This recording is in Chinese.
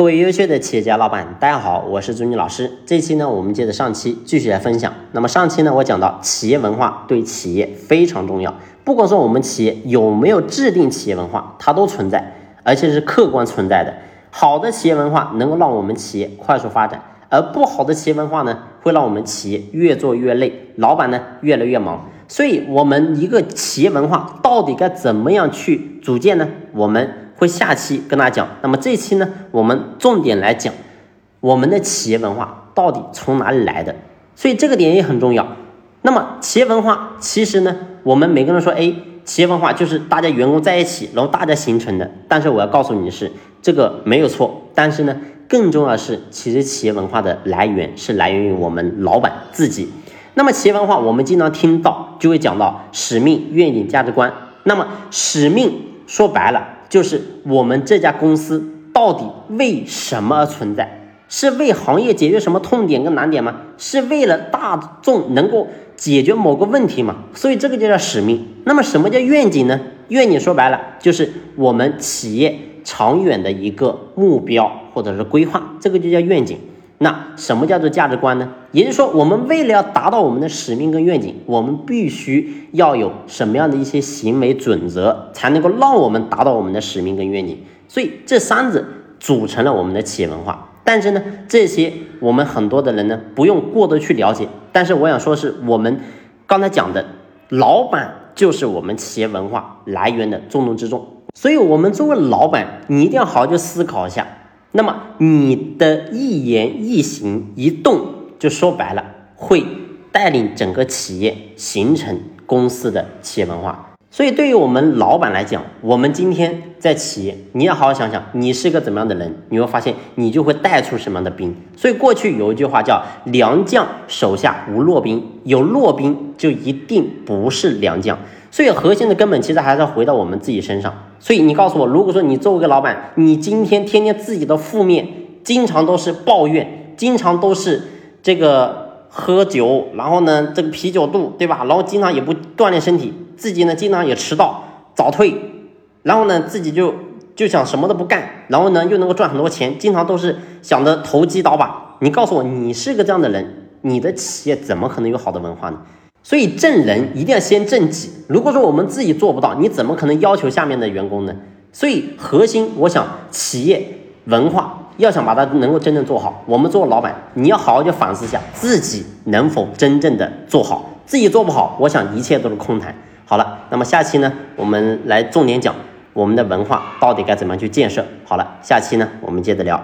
各位优秀的企业家老板，大家好，我是朱妮老师。这期呢，我们接着上期继续来分享。那么上期呢，我讲到企业文化对企业非常重要。不管说我们企业有没有制定企业文化，它都存在，而且是客观存在的。好的企业文化能够让我们企业快速发展，而不好的企业文化呢，会让我们企业越做越累，老板呢越来越忙。所以，我们一个企业文化到底该怎么样去组建呢？我们。会下期跟大家讲，那么这期呢，我们重点来讲我们的企业文化到底从哪里来的，所以这个点也很重要。那么企业文化其实呢，我们每个人说，哎，企业文化就是大家员工在一起，然后大家形成的。但是我要告诉你的是，这个没有错。但是呢，更重要的是，其实企业文化的来源是来源于我们老板自己。那么企业文化，我们经常听到就会讲到使命、愿景、价值观。那么使命说白了。就是我们这家公司到底为什么而存在？是为行业解决什么痛点跟难点吗？是为了大众能够解决某个问题吗？所以这个就叫使命。那么什么叫愿景呢？愿景说白了就是我们企业长远的一个目标或者是规划，这个就叫愿景。那什么叫做价值观呢？也就是说，我们为了要达到我们的使命跟愿景，我们必须要有什么样的一些行为准则，才能够让我们达到我们的使命跟愿景。所以这三者组成了我们的企业文化。但是呢，这些我们很多的人呢，不用过多去了解。但是我想说，是我们刚才讲的，老板就是我们企业文化来源的重中之重。所以，我们作为老板，你一定要好好去思考一下。那么你的一言一行一动，就说白了，会带领整个企业形成公司的企业文化。所以，对于我们老板来讲，我们今天在企业，你要好好想想，你是个怎么样的人，你会发现，你就会带出什么样的兵。所以，过去有一句话叫“良将手下无弱兵”，有弱兵就一定不是良将。所以，核心的根本其实还是要回到我们自己身上。所以，你告诉我，如果说你作为一个老板，你今天天天自己的负面，经常都是抱怨，经常都是这个喝酒，然后呢，这个啤酒肚，对吧？然后经常也不锻炼身体，自己呢经常也迟到、早退，然后呢自己就就想什么都不干，然后呢又能够赚很多钱，经常都是想着投机倒把。你告诉我，你是个这样的人，你的企业怎么可能有好的文化呢？所以正人一定要先正己。如果说我们自己做不到，你怎么可能要求下面的员工呢？所以核心，我想企业文化要想把它能够真正做好，我们做老板，你要好好去反思一下自己能否真正的做好。自己做不好，我想一切都是空谈。好了，那么下期呢，我们来重点讲我们的文化到底该怎么样去建设。好了，下期呢，我们接着聊。